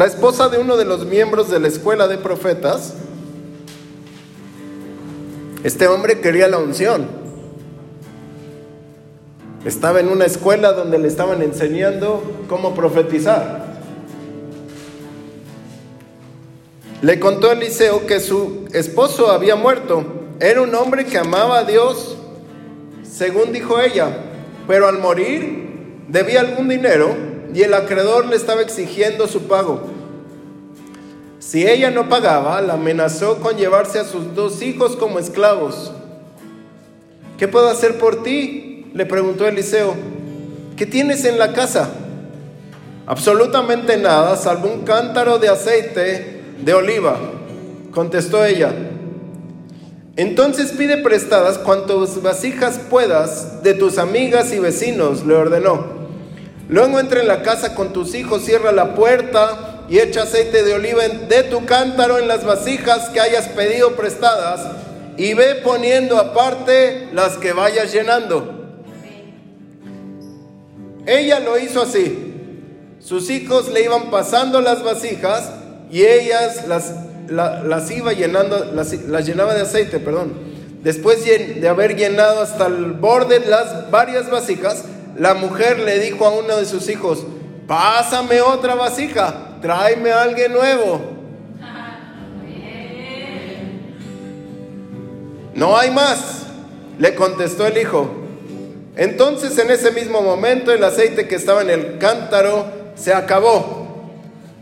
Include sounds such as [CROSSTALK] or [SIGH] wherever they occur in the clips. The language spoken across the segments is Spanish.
la esposa de uno de los miembros de la escuela de profetas, este hombre quería la unción. Estaba en una escuela donde le estaban enseñando cómo profetizar. Le contó a Eliseo que su esposo había muerto. Era un hombre que amaba a Dios, según dijo ella, pero al morir debía algún dinero y el acreedor le estaba exigiendo su pago. Si ella no pagaba, la amenazó con llevarse a sus dos hijos como esclavos. ¿Qué puedo hacer por ti? le preguntó Eliseo. ¿Qué tienes en la casa? Absolutamente nada, salvo un cántaro de aceite de oliva, contestó ella. Entonces pide prestadas cuantas vasijas puedas de tus amigas y vecinos, le ordenó. Luego entra en la casa con tus hijos, cierra la puerta y echa aceite de oliva de tu cántaro en las vasijas que hayas pedido prestadas y ve poniendo aparte las que vayas llenando. Ella lo hizo así. Sus hijos le iban pasando las vasijas y ellas las, las iba llenando, las, las llenaba de aceite, perdón. Después de haber llenado hasta el borde las varias vasijas, la mujer le dijo a uno de sus hijos, pásame otra vasija tráeme a alguien nuevo. No hay más, le contestó el hijo. Entonces en ese mismo momento el aceite que estaba en el cántaro se acabó.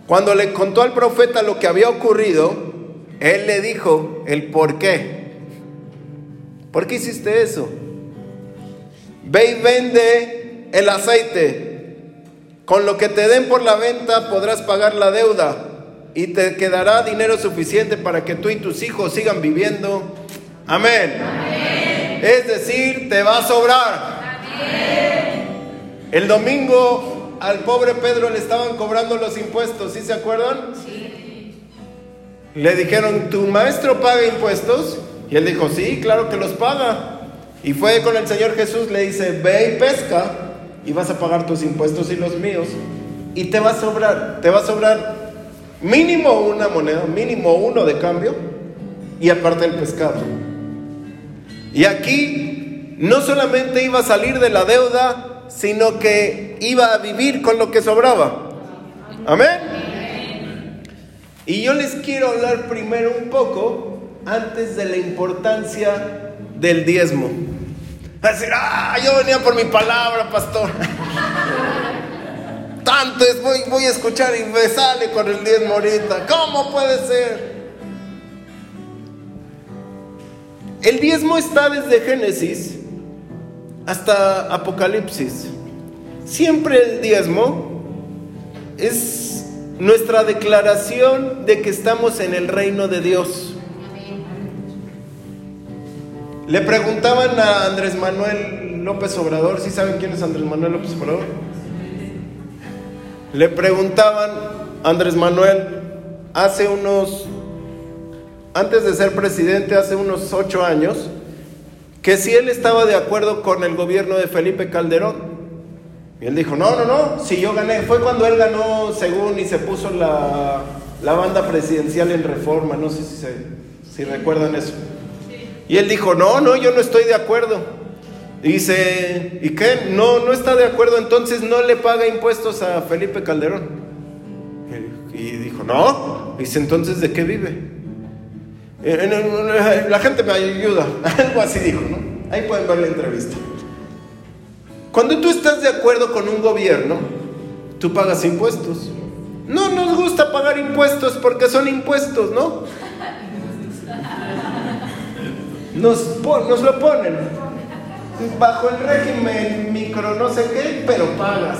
Cuando le contó al profeta lo que había ocurrido, él le dijo el por qué. ¿Por qué hiciste eso? Ve y vende el aceite con lo que te den por la venta podrás pagar la deuda y te quedará dinero suficiente para que tú y tus hijos sigan viviendo. Amén. Es decir, te va a sobrar. El domingo al pobre Pedro le estaban cobrando los impuestos, ¿sí se acuerdan? Sí. Le dijeron, ¿tu maestro paga impuestos? Y él dijo, sí, claro que los paga. Y fue con el Señor Jesús, le dice, ve y pesca y vas a pagar tus impuestos y los míos y te va a sobrar, te va a sobrar mínimo una moneda, mínimo uno de cambio y aparte el pescado. Y aquí no solamente iba a salir de la deuda, sino que iba a vivir con lo que sobraba. Amén. Y yo les quiero hablar primero un poco antes de la importancia del diezmo. A decir, ah, yo venía por mi palabra, pastor. Tanto es, voy, voy a escuchar y me sale con el diezmo ahorita. ¿Cómo puede ser? El diezmo está desde Génesis hasta Apocalipsis. Siempre el diezmo es nuestra declaración de que estamos en el reino de Dios. Le preguntaban a Andrés Manuel López Obrador, ¿sí saben quién es Andrés Manuel López Obrador? Le preguntaban a Andrés Manuel hace unos, antes de ser presidente, hace unos ocho años, que si él estaba de acuerdo con el gobierno de Felipe Calderón. Y él dijo, no, no, no, si yo gané, fue cuando él ganó según y se puso la, la banda presidencial en reforma, no sé si, se, si recuerdan eso. Y él dijo, no, no, yo no estoy de acuerdo. Dice, ¿y qué? No, no está de acuerdo, entonces no le paga impuestos a Felipe Calderón. Y dijo, no. Dice, entonces, ¿de qué vive? La gente me ayuda. [LAUGHS] Algo así dijo, ¿no? Ahí pueden ver la entrevista. Cuando tú estás de acuerdo con un gobierno, tú pagas impuestos. No nos gusta pagar impuestos porque son impuestos, ¿no? Nos, lo ponen bajo el régimen micro no sé qué, pero pagas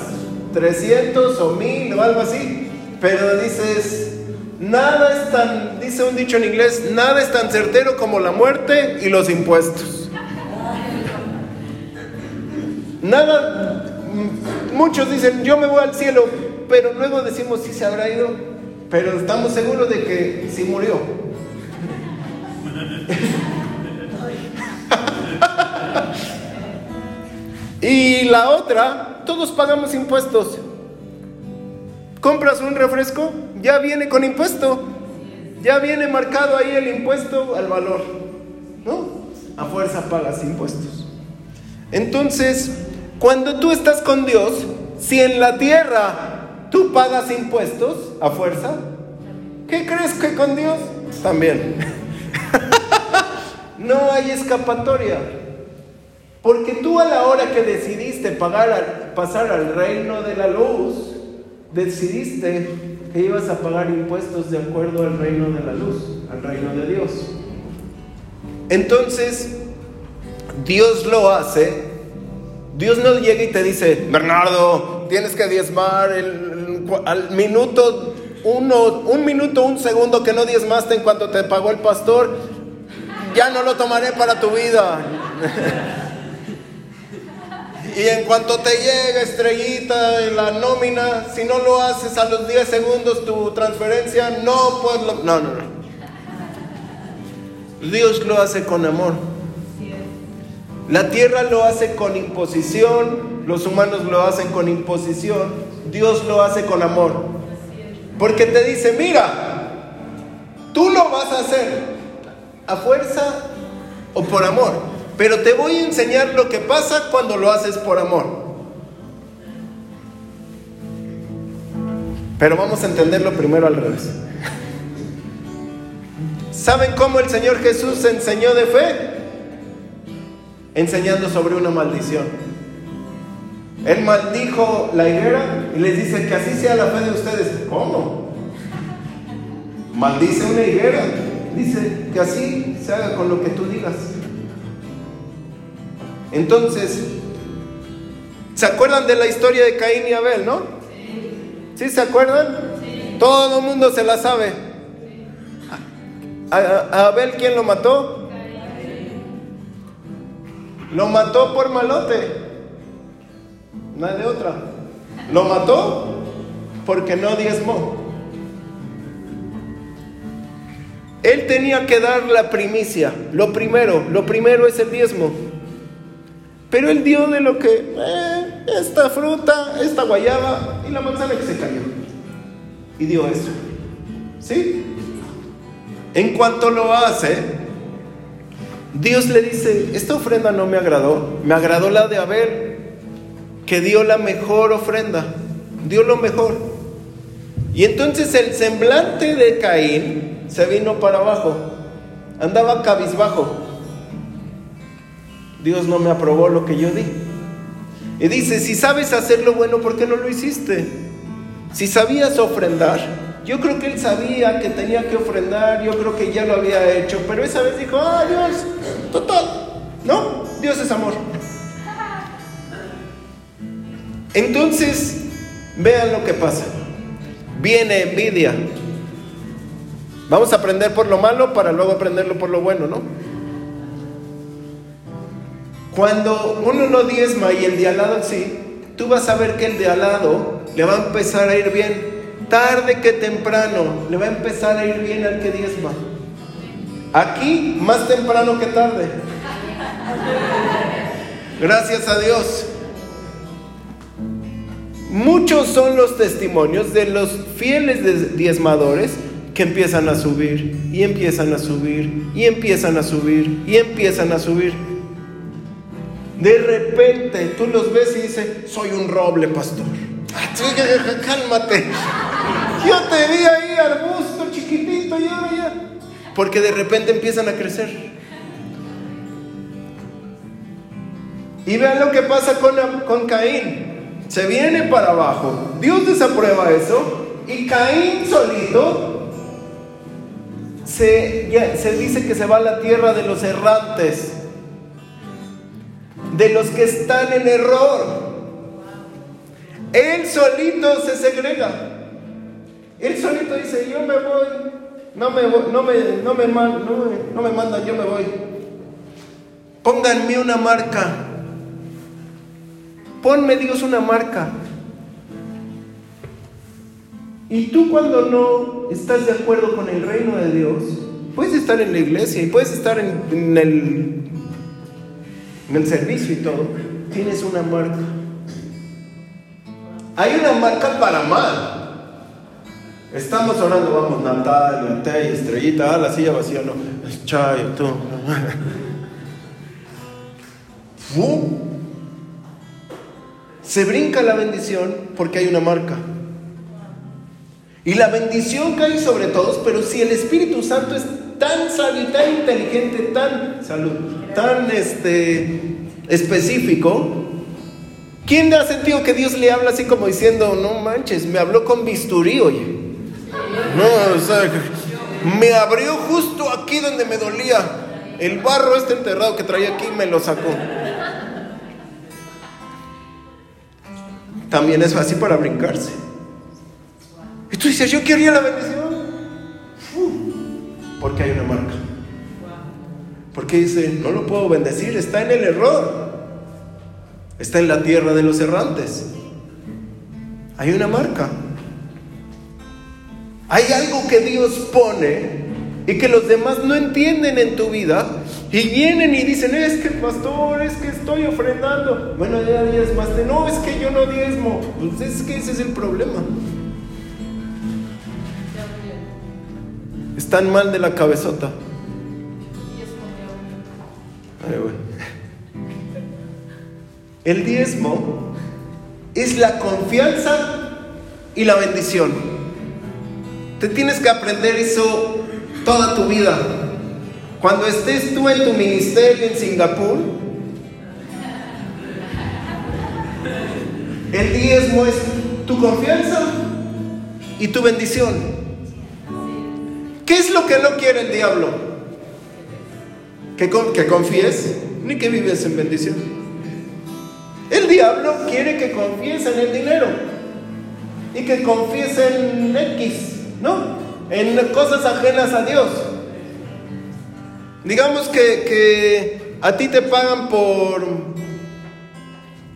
300 o 1000 o algo así. Pero dices, nada es tan, dice un dicho en inglés, nada es tan certero como la muerte y los impuestos. Nada, muchos dicen, yo me voy al cielo, pero luego decimos si se habrá ido, pero estamos seguros de que sí murió. [LAUGHS] y la otra, todos pagamos impuestos. compras un refresco, ya viene con impuesto. Ya viene marcado ahí el impuesto al valor. ¿No? A fuerza pagas impuestos. Entonces, cuando tú estás con Dios, si en la tierra tú pagas impuestos a fuerza, ¿qué crees que con Dios? También. [LAUGHS] no hay escapatoria. Porque tú a la hora que decidiste pagar, pasar al reino de la luz, decidiste que ibas a pagar impuestos de acuerdo al reino de la luz, al reino de Dios. Entonces, Dios lo hace. Dios no llega y te dice, Bernardo, tienes que diezmar al minuto uno, un minuto, un segundo que no diezmaste en cuanto te pagó el pastor, ya no lo tomaré para tu vida. [LAUGHS] Y en cuanto te llega estrellita en la nómina, si no lo haces a los 10 segundos tu transferencia, no pues No, no, no. Dios lo hace con amor. La tierra lo hace con imposición, los humanos lo hacen con imposición, Dios lo hace con amor. Porque te dice, mira, tú lo vas a hacer a fuerza o por amor. Pero te voy a enseñar lo que pasa cuando lo haces por amor. Pero vamos a entenderlo primero al revés. ¿Saben cómo el Señor Jesús enseñó de fe? Enseñando sobre una maldición. Él maldijo la higuera y les dice que así sea la fe de ustedes. ¿Cómo? Maldice una higuera. Dice que así se haga con lo que tú digas. Entonces, ¿se acuerdan de la historia de Caín y Abel, no? ¿Sí se acuerdan? Todo el mundo se la sabe. ¿A, Abel quién lo mató? Lo mató por malote. No de otra. Lo mató porque no diezmó. Él tenía que dar la primicia. Lo primero, lo primero es el diezmo. Pero él dio de lo que, eh, esta fruta, esta guayaba y la manzana que se cayó. Y dio eso. ¿Sí? En cuanto lo hace, Dios le dice, esta ofrenda no me agradó, me agradó la de Abel, que dio la mejor ofrenda, dio lo mejor. Y entonces el semblante de Caín se vino para abajo, andaba cabizbajo. Dios no me aprobó lo que yo di. Y dice, si sabes hacer lo bueno, ¿por qué no lo hiciste? Si sabías ofrendar, yo creo que él sabía que tenía que ofrendar, yo creo que ya lo había hecho, pero esa vez dijo, ah, Dios, total, ¿no? Dios es amor. Entonces, vean lo que pasa. Viene envidia. Vamos a aprender por lo malo para luego aprenderlo por lo bueno, ¿no? Cuando uno no diezma y el de al lado sí, tú vas a ver que el de al lado le va a empezar a ir bien. Tarde que temprano le va a empezar a ir bien al que diezma. Aquí más temprano que tarde. Gracias a Dios. Muchos son los testimonios de los fieles diezmadores que empiezan a subir y empiezan a subir y empiezan a subir y empiezan a subir. De repente tú los ves y dices, soy un roble, pastor. Ah, cálmate. Yo te vi ahí arbusto chiquitito y ahora ya. Porque de repente empiezan a crecer. Y vean lo que pasa con, con Caín. Se viene para abajo. Dios desaprueba eso. Y Caín solito se, se dice que se va a la tierra de los errantes de los que están en error. Él solito se segrega. Él solito dice, yo me voy, no me, no me, no me, no me mandan, yo me voy. Pónganme una marca. Ponme Dios una marca. Y tú cuando no estás de acuerdo con el reino de Dios, puedes estar en la iglesia y puedes estar en el en el servicio y todo, tienes una marca. Hay una marca para mal Estamos orando, vamos, Natalia, Tey, Estrellita, ah, la silla vacía, no. Chayo, tú. [LAUGHS] Se brinca la bendición porque hay una marca. Y la bendición cae sobre todos, pero si el Espíritu Santo es tan sabio, tan inteligente, tan salud, tan este específico, ¿quién ha sentido que Dios le habla así como diciendo, no manches, me habló con bisturí, oye? No, o sea, me abrió justo aquí donde me dolía. El barro este enterrado que traía aquí me lo sacó. También es fácil para brincarse. Y tú dices, yo quería la bendición. Porque dice, no lo puedo bendecir, está en el error. Está en la tierra de los errantes. Hay una marca. Hay algo que Dios pone y que los demás no entienden en tu vida y vienen y dicen, es que pastor, es que estoy ofrendando. Bueno, ya diezmaste. No, es que yo no diezmo. Pues es que ese es el problema. Están mal de la cabezota. El diezmo es la confianza y la bendición. Te tienes que aprender eso toda tu vida. Cuando estés tú en tu ministerio en Singapur, el diezmo es tu confianza y tu bendición. ¿Qué es lo que no quiere el diablo? Que, que confíes ni que vives en bendición. El diablo quiere que confíes en el dinero y que confíes en X, ¿no? en cosas ajenas a Dios. Digamos que, a ti te pagan por,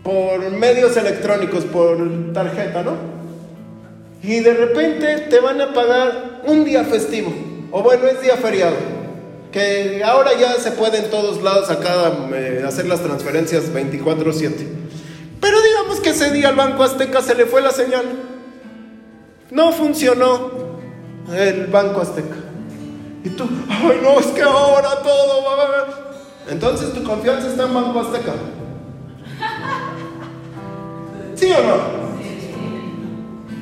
por medios electrónicos, por tarjeta, ¿no? Y de repente te van a pagar un día festivo, o bueno, es día feriado, que ahora ya se puede en todos lados acá eh, hacer las transferencias 24/7. Pero digamos que ese día al Banco Azteca se le fue la señal, no funcionó, el Banco Azteca. Y tú, ay no, es que ahora todo va a... Entonces tu confianza está en Banco Azteca. ¿Sí o no?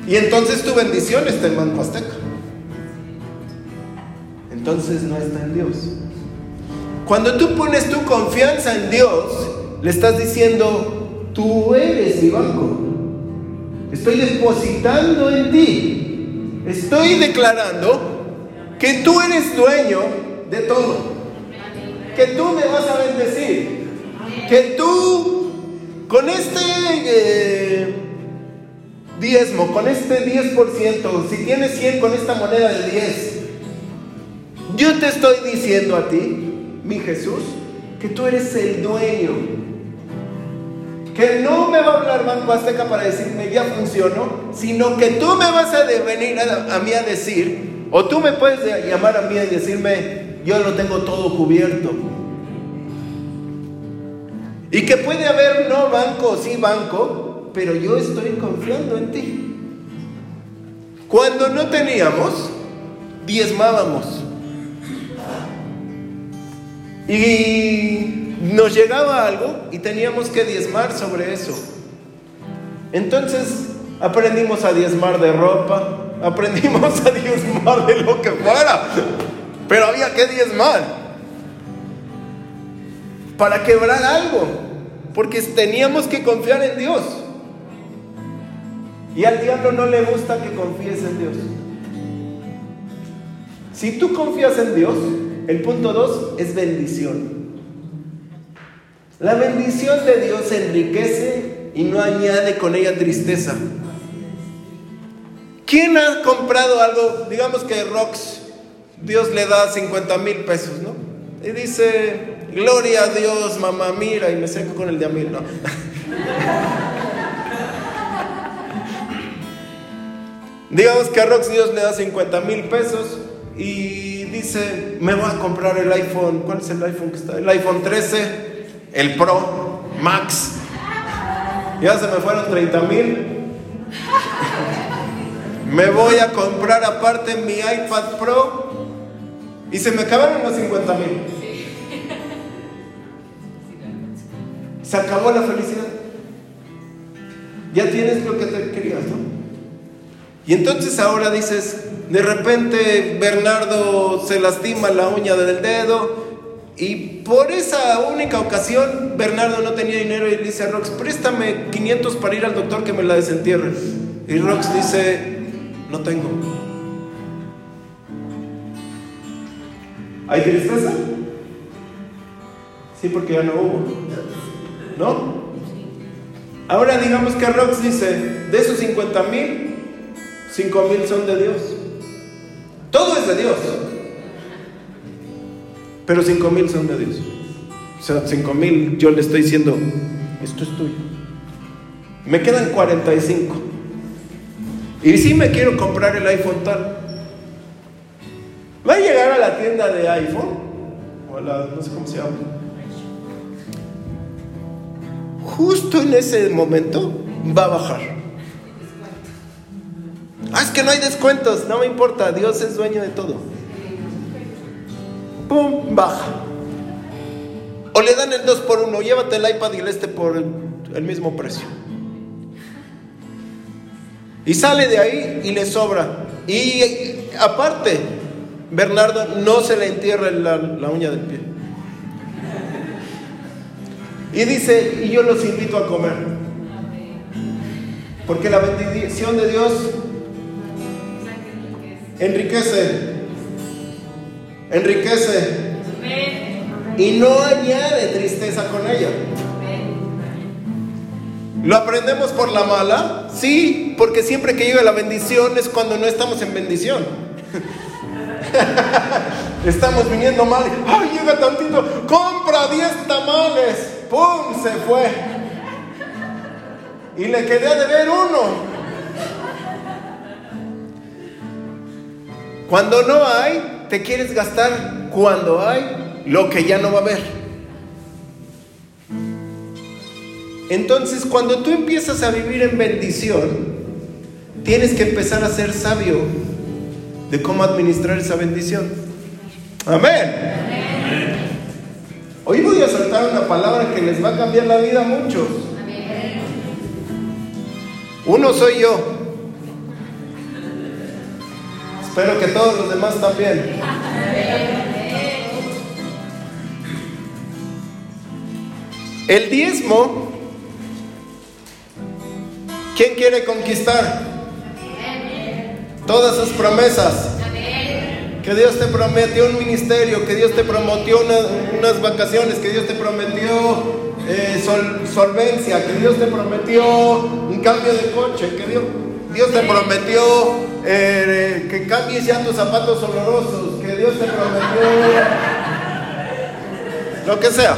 Y entonces tu bendición está en Banco Azteca. Entonces no está en Dios. Cuando tú pones tu confianza en Dios, le estás diciendo, tú eres mi banco. Estoy depositando en ti Estoy declarando que tú eres dueño de todo. Que tú me vas a bendecir. Que tú, con este eh, diezmo, con este 10%, si tienes 100 con esta moneda de 10, yo te estoy diciendo a ti, mi Jesús, que tú eres el dueño que no me va a hablar Banco Azteca para decirme ya funcionó, sino que tú me vas a venir a, mí a decir, o tú me puedes llamar a mí y decirme, yo lo tengo todo cubierto. Y que puede haber no banco, sí banco, pero yo estoy confiando en ti. Cuando no teníamos, diezmábamos. Y nos llegaba algo y teníamos que diezmar sobre eso. Entonces aprendimos a diezmar de ropa, [LAUGHS] aprendimos a diezmar de lo que fuera, pero había que diezmar para quebrar algo, porque teníamos que confiar en Dios. Y al diablo no le gusta que confíes en Dios. Si tú confías en Dios, el punto dos es bendición. La bendición de Dios enriquece y no añade con ella tristeza. ¿Quién ha comprado algo? Digamos que Rox, Dios le da 50 mil pesos, ¿no? Y dice, gloria a Dios, mamá, mira, y me seco con el de a mil, ¿no? [LAUGHS] Digamos que a Rox Dios le da 50 mil pesos y dice, me voy a comprar el iPhone, ¿cuál es el iPhone que está? El iPhone 13 el Pro Max. Ya se me fueron 30 mil. Me voy a comprar aparte mi iPad Pro y se me acabaron los 50 mil. Se acabó la felicidad. Ya tienes lo que te querías, ¿no? Y entonces ahora dices, de repente Bernardo se lastima la uña del dedo y por esa única ocasión Bernardo no tenía dinero y le dice a Rox, préstame 500 para ir al doctor que me la desentierre. Y Rox dice, no tengo. ¿Hay tristeza? Sí, porque ya no hubo. ¿No? Ahora digamos que Rox dice, de esos 50 mil, 5 mil son de Dios. Todo es de Dios. Pero 5 mil son de Dios. O sea, 5 mil yo le estoy diciendo, esto es tuyo. Me quedan 45. Y si me quiero comprar el iPhone tal. Va a llegar a la tienda de iPhone, o a la, no sé cómo se llama, justo en ese momento va a bajar. Ah, es que no hay descuentos, no me importa, Dios es dueño de todo. ¡Pum! Baja. O le dan el 2 por 1, llévate el iPad y el este por el, mismo precio. Y sale de ahí y le sobra. Y aparte, Bernardo no se le entierra la, la uña del pie. Y dice, y yo los invito a comer. Porque la bendición de Dios enriquece. Enriquece. Y no añade tristeza con ella. ¿Lo aprendemos por la mala? Sí, porque siempre que llega la bendición es cuando no estamos en bendición. [LAUGHS] estamos viniendo mal. ¡Ay, llega tantito! ¡Compra 10 tamales! ¡Pum! Se fue. Y le quedé a deber uno. Cuando no hay, te quieres gastar cuando hay lo que ya no va a haber. Entonces, cuando tú empiezas a vivir en bendición, tienes que empezar a ser sabio de cómo administrar esa bendición. Amén. Hoy voy a soltar una palabra que les va a cambiar la vida a muchos. Uno soy yo. Espero que todos los demás también. El diezmo ¿Quién quiere conquistar? Todas sus promesas. Que Dios te prometió un ministerio, que Dios te prometió unas vacaciones, que Dios te prometió eh, solvencia, que Dios te prometió un cambio de coche, que Dios, Dios te prometió eh, que cambies ya tus zapatos olorosos, que Dios te prometió lo que sea.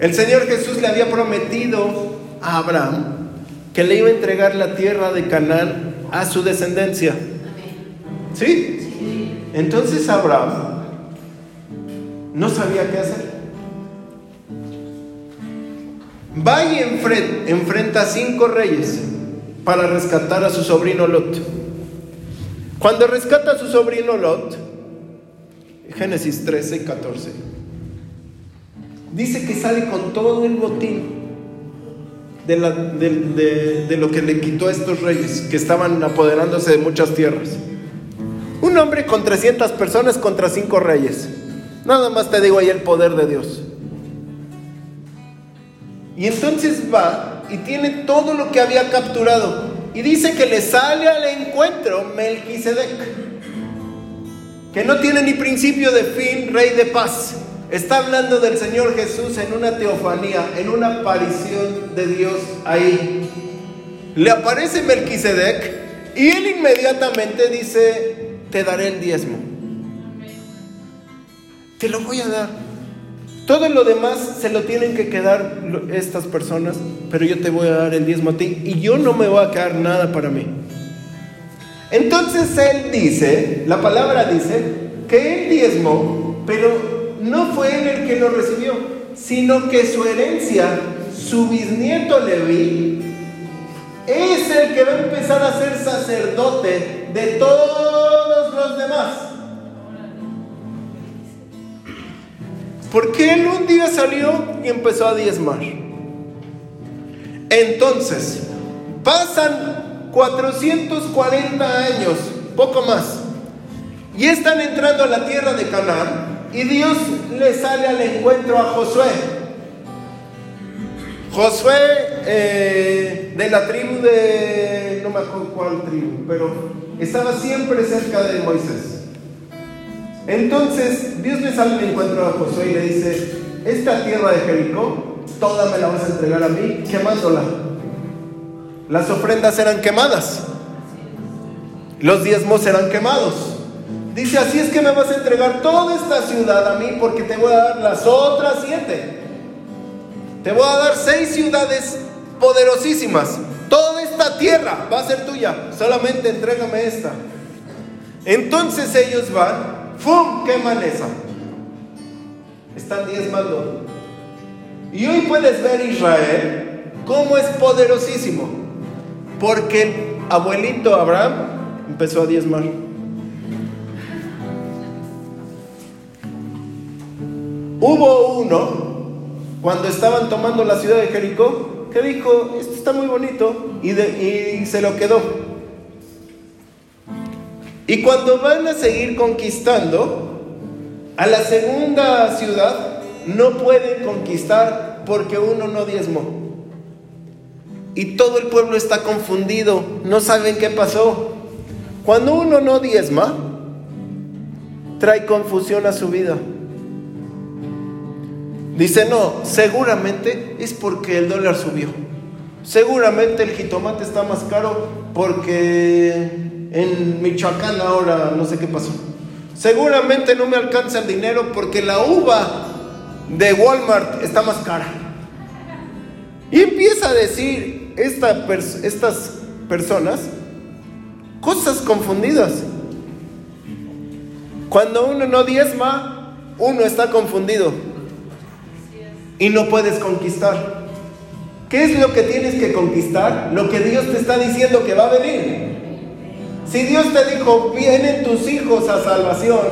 El Señor Jesús le había prometido a Abraham que le iba a entregar la tierra de Canaán a su descendencia. ¿Sí? Entonces Abraham no sabía qué hacer. Va y enfrenta a cinco reyes para rescatar a su sobrino Lot. Cuando rescata a su sobrino Lot, Génesis 13 y 14 dice que sale con todo el botín de, lo que le quitó a estos reyes que estaban apoderándose de muchas tierras. Un hombre con 300 personas contra cinco reyes. Nada más te digo ahí el poder de Dios. Y entonces va y tiene todo lo que había capturado. Y dice que le sale al encuentro Melquisedec, que no tiene ni principio de fin, rey de paz. Está hablando del Señor Jesús en una teofanía, en una aparición de Dios ahí. Le aparece Melquisedec y él inmediatamente dice, te daré el diezmo. Te lo voy a dar. Todo lo demás se lo tienen que quedar estas personas, pero yo te voy a dar el diezmo a ti y yo no me voy a quedar nada para mí. Entonces él dice, la palabra dice, que el diezmo, pero no fue él el que lo recibió, sino que su herencia su bisnieto Leví es el que va a empezar a ser sacerdote de todos los demás. Porque él un día salió y empezó a diezmar. Entonces, pasan 440 años, poco más, y están entrando a la tierra de Canaán y Dios le sale al encuentro a Josué. Josué eh, de la tribu de, no me acuerdo cuál tribu, pero estaba siempre cerca de Moisés. Entonces Dios le sale al encuentro a Josué y le dice, esta tierra de Jericó, toda me la vas a entregar a mí, quemándola. Las ofrendas eran quemadas, los diezmos eran quemados. Dice, así es que me vas a entregar toda esta ciudad a mí porque te voy a dar las otras siete. Te voy a dar seis ciudades poderosísimas. Toda esta tierra va a ser tuya. Solamente entrégame esta. Entonces ellos van, ¡fum! Queman esa. Están diezmando. Y hoy puedes ver Israel cómo es poderosísimo. Porque abuelito Abraham empezó a diezmar. Hubo uno, cuando estaban tomando la ciudad de Jericó, que dijo, esto está muy bonito, y, y se lo quedó. Y cuando van a seguir conquistando, a la segunda ciudad no pueden conquistar porque uno no diezmó. Y todo el pueblo está confundido, no saben qué pasó. Cuando uno no diezma, trae confusión a su vida. Dice, no, seguramente es porque el dólar subió. Seguramente el jitomate está más caro porque en Michoacán ahora no sé qué pasó. Seguramente no me alcanza el dinero porque la uva de Walmart está más cara. Y empieza a decir esta estas personas cosas confundidas. Cuando uno no diezma, uno está confundido y no puedes conquistar. ¿Qué es lo que tienes que conquistar? Lo que Dios te está diciendo que va a venir. Si Dios te dijo, vienen tus hijos a salvación,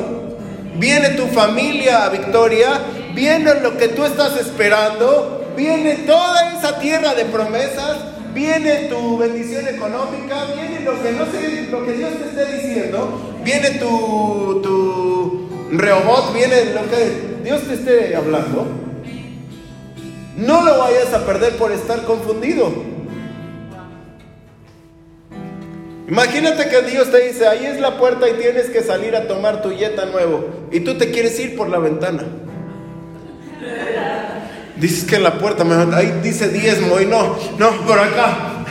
viene tu familia a victoria, viene lo que tú estás esperando, viene toda esa tierra de promesas, viene tu bendición económica, viene lo que no sé, lo que Dios te esté diciendo, viene tu, tu rehobot, viene lo que Dios te esté hablando. No lo vayas a perder por estar confundido. Imagínate que Dios te dice, ahí es la puerta y tienes que salir a tomar tu yeta nuevo. Y tú te quieres ir por la ventana. Dices que la puerta, ahí dice diezmo y no, no, por acá.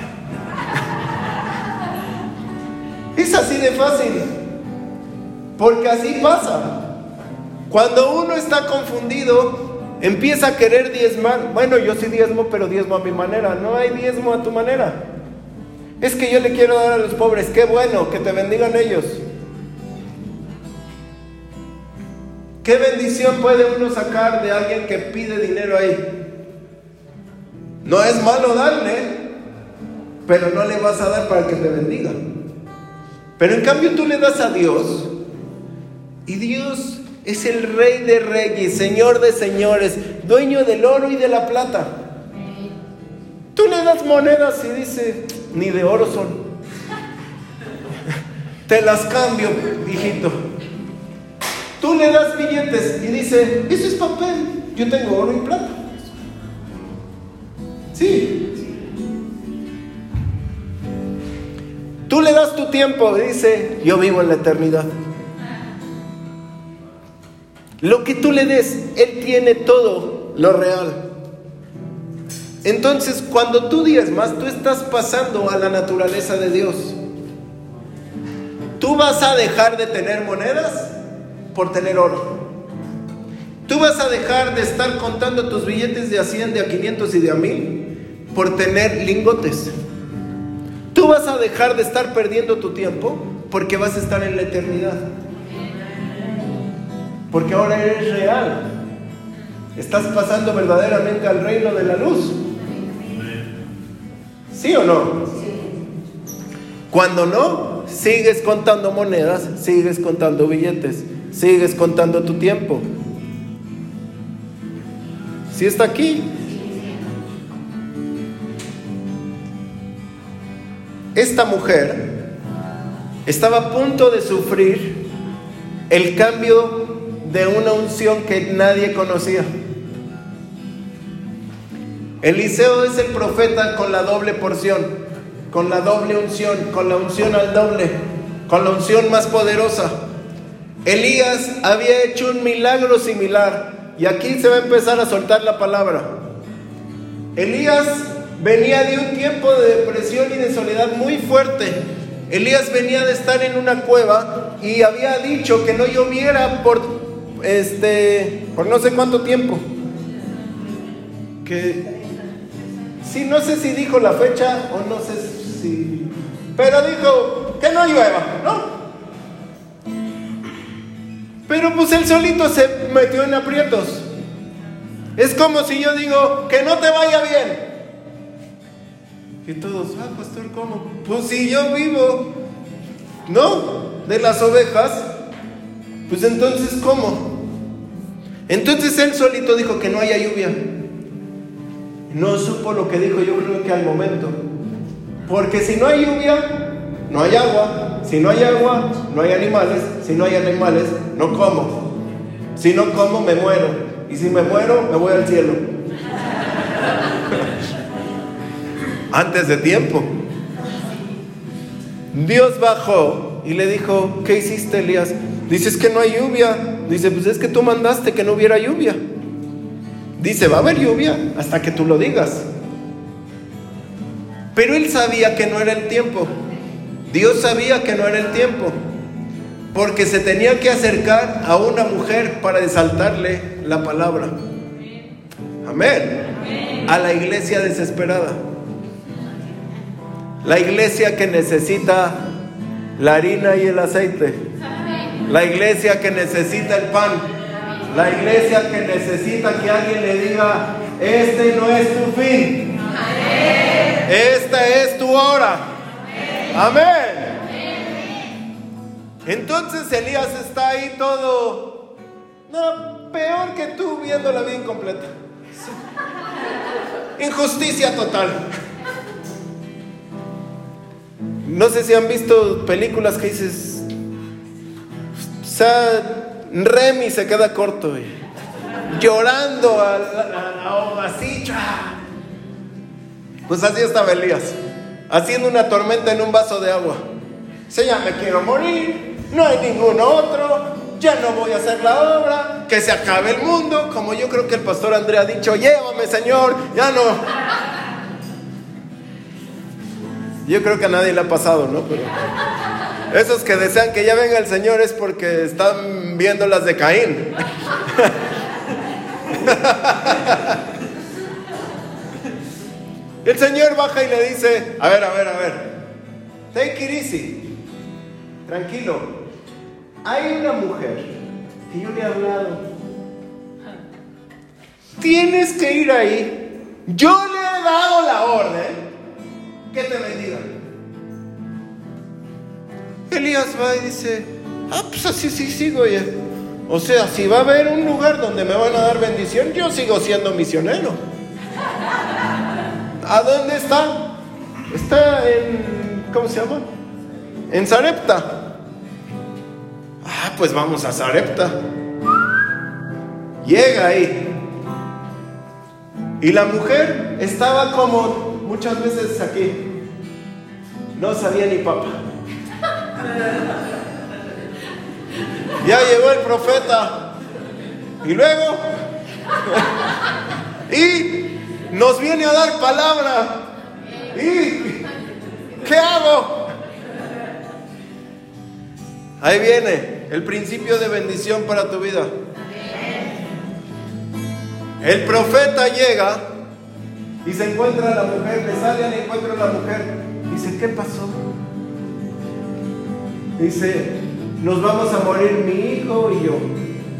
Es así de fácil. Porque así pasa. Cuando uno está confundido, Empieza a querer diezmar. Bueno, yo sí diezmo, pero diezmo a mi manera. No hay diezmo a tu manera. Es que yo le quiero dar a los pobres. Qué bueno, que te bendigan ellos. ¿Qué bendición puede uno sacar de alguien que pide dinero ahí? No es malo darle, pero no le vas a dar para que te bendiga. Pero en cambio tú le das a Dios y Dios es el rey de reyes, señor de señores, dueño del oro y de la plata. Tú le das monedas y dice, ni de oro son. Te las cambio, hijito. Tú le das billetes y dice, eso es papel, yo tengo oro y plata. Sí. Tú le das tu tiempo y dice, yo vivo en la eternidad. Lo que tú le des, Él tiene todo lo real. Entonces, cuando tú diezmas, tú estás pasando a la naturaleza de Dios. Tú vas a dejar de tener monedas por tener oro. Tú vas a dejar de estar contando tus billetes de a 100, de a 500 y de a 1000 por tener lingotes. Tú vas a dejar de estar perdiendo tu tiempo porque vas a estar en la eternidad. Porque ahora eres real. Estás pasando verdaderamente al reino de la luz. ¿Sí o no? Cuando no, sigues contando monedas, sigues contando billetes, sigues contando tu tiempo. ¿Sí está aquí? Esta mujer estaba a punto de sufrir el cambio de una unción que nadie conocía. Eliseo es el profeta con la doble porción, con la doble unción, con la unción al doble, con la unción más poderosa. Elías había hecho un milagro similar y aquí se va a empezar a soltar la palabra. Elías venía de un tiempo de depresión y de soledad muy fuerte. Elías venía de estar en una cueva y había dicho que no lloviera por este por no sé cuánto tiempo. Que Sí, no sé si dijo la fecha o no sé si... Pero dijo que no llueva, ¿no? Pero pues él solito se metió en aprietos. Es como si yo digo, que no te vaya bien. Y todos, ah, pastor, ¿cómo? Pues si yo vivo, ¿no? De las ovejas, pues entonces, ¿cómo? Entonces él solito dijo que no haya lluvia no supo lo que dijo yo creo que al momento. Porque si no hay lluvia, no hay agua. Si no hay agua, no hay animales. Si no hay animales, no como. Si no como, me muero. Y si me muero, me voy al cielo. [LAUGHS] Antes de tiempo. Dios bajó y le dijo, ¿qué hiciste Elías? Dices que no hay lluvia. Dice, pues es que tú mandaste que no hubiera lluvia. Dice, va a haber lluvia hasta que tú lo digas. Pero él sabía que no era el tiempo. Dios sabía que no era el tiempo. Porque se tenía que acercar a una mujer para desaltarle la palabra. Amén. A la iglesia desesperada. La iglesia que necesita la harina y el aceite. La iglesia que necesita el pan. La iglesia que necesita que alguien le diga, este no es tu fin. Esta es tu hora. Amén. Entonces Elías está ahí todo, no, peor que tú viendo la vida incompleta. Injusticia total. No sé si han visto películas que dices, o sea, Remy se queda corto, llorando a la, así. Pues así estaba Elías, haciendo una tormenta en un vaso de agua. Se ya me quiero morir, no hay ningún otro, ya no voy a hacer la obra, que se acabe el mundo, como yo creo que el pastor Andrea ha dicho, llévame Señor, ya no. Yo creo que a nadie le ha pasado, ¿no? Pero... Esos que desean que ya venga el Señor es porque están viendo las de Caín. [LAUGHS] El Señor baja y le dice, a ver, a ver, a ver, take it easy, tranquilo. Hay una mujer que yo le he hablado. Tienes que ir ahí. Yo le he dado la orden que te bendiga. Elías va y dice, ah, pues así sí sigo ya. O sea, si va a haber un lugar donde me van a dar bendición, yo sigo siendo misionero. ¿A dónde está? Está en, ¿cómo se llama? En Zarepta. Ah, pues vamos a Zarepta. Llega ahí. Y la mujer estaba como muchas veces aquí. No sabía ni papá. Ya llegó el profeta. Y luego, y nos viene a dar palabra. ¿Y qué hago? Ahí viene el principio de bendición para tu vida. El profeta llega y se encuentra a la mujer, le sale al encuentro a la mujer. Dice, ¿qué pasó? Dice, nos vamos a morir mi hijo y yo.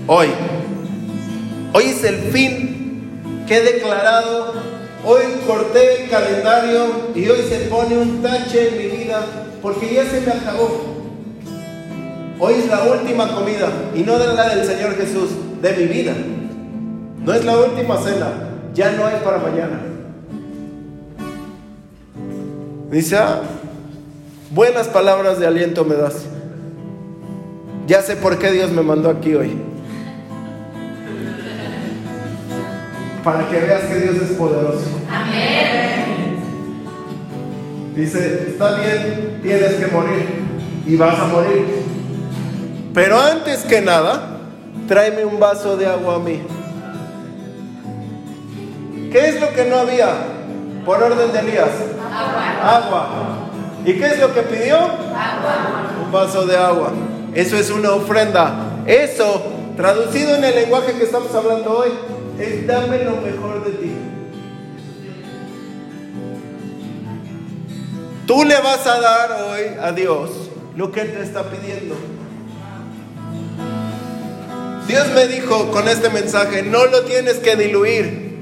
Hoy. Hoy es el fin que he declarado hoy corté el calendario y hoy se pone un tache en mi vida porque ya se me acabó. Hoy es la última comida y no de la del Señor Jesús, de mi vida. No es la última cena, ya no hay para mañana. Dice, ah, buenas palabras de aliento me das. Ya sé por qué Dios me mandó aquí hoy. Para que veas que Dios es poderoso. Amén. Dice, está bien, tienes que morir y vas a morir. Pero antes que nada, tráeme un vaso de agua a mí. ¿Qué es lo que no había por orden de Elías? Agua. Agua. ¿Y qué es lo que pidió? Agua. Un vaso de agua. Eso es una ofrenda. Eso, traducido en el lenguaje que estamos hablando hoy, es dame lo mejor de ti. Tú le vas a dar hoy a Dios lo que Él te está pidiendo. Dios me dijo con este mensaje, no lo tienes que diluir,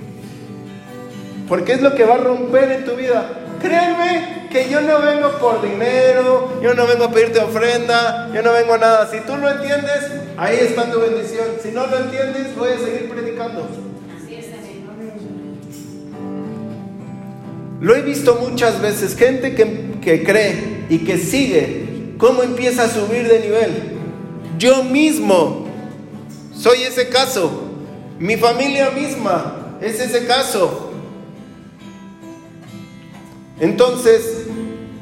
porque es lo que va a romper en tu vida. Créeme que yo no vengo por dinero, yo no vengo a pedirte ofrenda, yo no vengo a nada. Si tú lo entiendes, ahí está tu bendición. Si no lo entiendes, voy a seguir predicando. Lo he visto muchas veces, gente que, que cree y que sigue cómo empieza a subir de nivel. Yo mismo soy ese caso. Mi familia misma es ese caso. Entonces,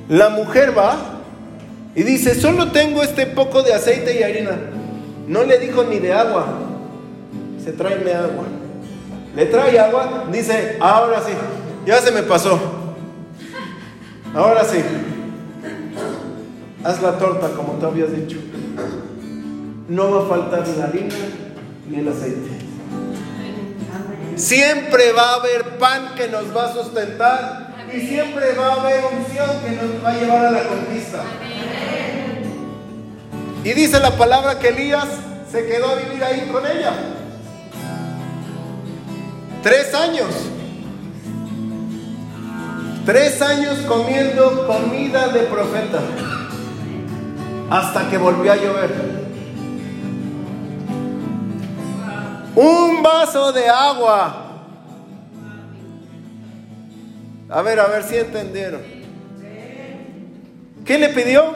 la mujer va y dice, solo tengo este poco de aceite y harina. No le dijo ni de agua. Se tráeme agua. Le trae agua, dice, ahora sí, ya se me pasó. Ahora sí. Haz la torta como te habías dicho. No va a faltar la harina ni el aceite. Siempre va a haber pan que nos va a sustentar y siempre va a haber unción que nos va a llevar a la conquista. Y dice la palabra que Elías se quedó a vivir ahí con ella. Tres años. Tres años comiendo comida de profeta. Hasta que volvió a llover. Un vaso de agua a ver, a ver si entendieron. ¿Qué le pidió?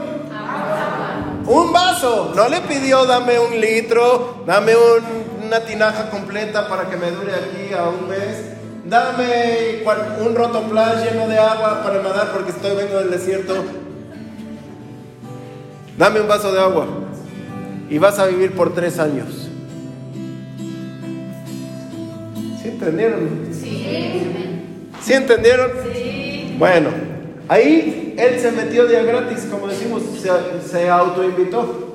Un vaso. No le pidió dame un litro, dame una tinaja completa para que me dure aquí a un mes. Dame un rotoplas lleno de agua para nadar porque estoy vengo del desierto. Dame un vaso de agua y vas a vivir por tres años. ¿Sí entendieron? Sí. ¿Sí entendieron? Sí. Bueno, ahí él se metió de gratis, como decimos, se, se autoinvitó.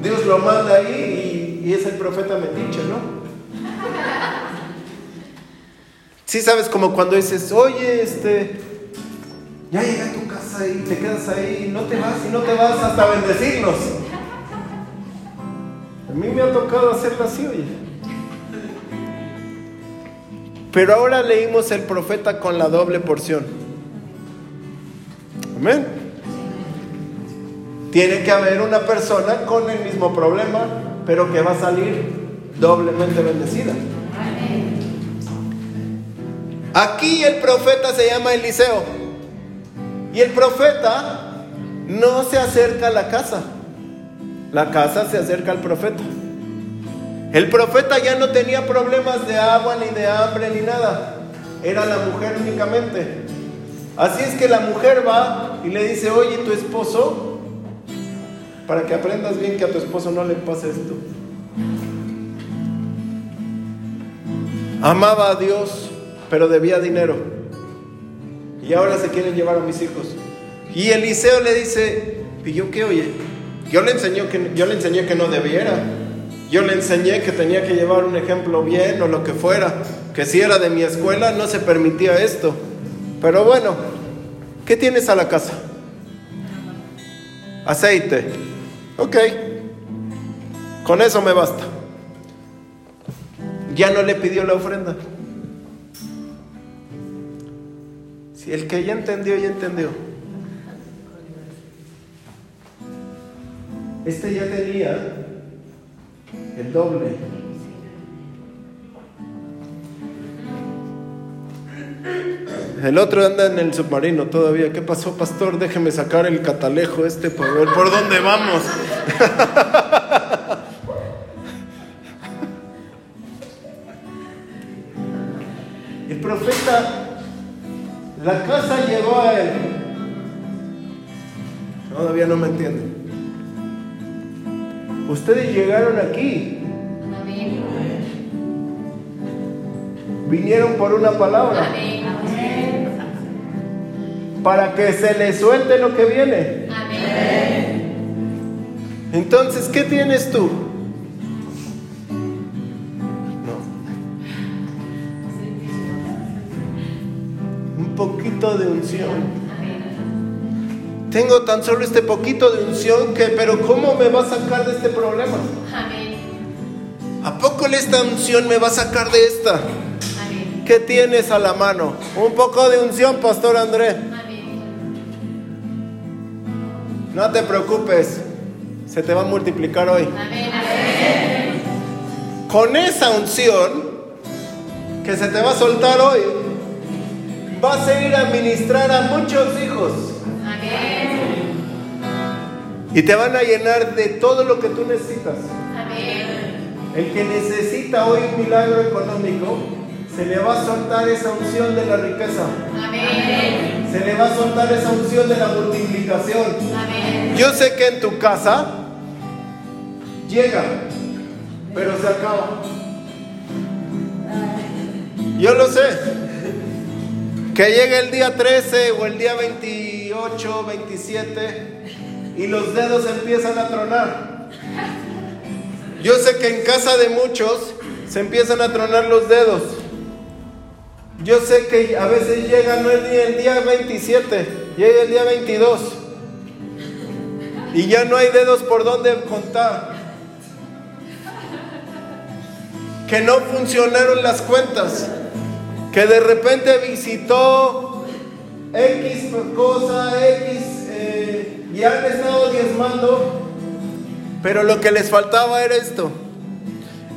Dios lo manda ahí y, es el profeta metiche, ¿no? Sí sabes como cuando dices, oye, este, ya llegué a tu casa y te quedas ahí, no te vas y no te vas hasta bendecirnos. A mí me ha tocado hacerlo así, oye. Pero ahora leímos el profeta con la doble porción. Amén. Tiene que haber una persona con el mismo problema, pero que va a salir doblemente bendecida. Aquí el profeta se llama Eliseo. Y el profeta no se acerca a la casa. La casa se acerca al profeta. El profeta ya no tenía problemas de agua, ni de hambre, ni nada. Era la mujer únicamente. Así es que la mujer va y le dice, oye, tu esposo, para que aprendas bien que a tu esposo no le pase esto. Amaba a Dios, pero debía dinero. Y ahora se quieren llevar a mis hijos. Y Eliseo le dice, ¿y yo qué oye? Yo le, enseñé que, yo le enseñé que no debiera. Yo le enseñé que tenía que llevar un ejemplo bien o lo que fuera, que si era de mi escuela no se permitía esto. Pero bueno, ¿qué tienes a la casa? Aceite. Ok, con eso me basta. Ya no le pidió la ofrenda. Si el que ya entendió, ya entendió. Este ya tenía el doble. El otro anda en el submarino todavía. ¿Qué pasó, pastor? Déjeme sacar el catalejo este para ver por dónde vamos. [LAUGHS] el profeta, la casa llegó a él. Todavía no me entienden. Ustedes llegaron aquí. Vinieron por una palabra. Para que se les suelte lo que viene. Entonces, ¿qué tienes tú? No. Un poquito de unción. Tengo tan solo este poquito de unción que, pero ¿cómo me va a sacar de este problema? ¿A poco esta unción me va a sacar de esta? ¿Qué tienes a la mano? Un poco de unción, Pastor André. No te preocupes, se te va a multiplicar hoy. Con esa unción que se te va a soltar hoy, vas a ir a ministrar a muchos hijos. Y te van a llenar de todo lo que tú necesitas. El que necesita hoy un milagro económico, se le va a soltar esa unción de la riqueza. Se le va a soltar esa unción de la multiplicación. Yo sé que en tu casa llega, pero se acaba. Yo lo sé. Que llegue el día 13 o el día 28, 27 y los dedos empiezan a tronar. Yo sé que en casa de muchos se empiezan a tronar los dedos. Yo sé que a veces llega no el día, el día 27, llega el día 22 y ya no hay dedos por donde contar. Que no funcionaron las cuentas, que de repente visitó X cosa, X eh, y han estado diezmando, pero lo que les faltaba era esto.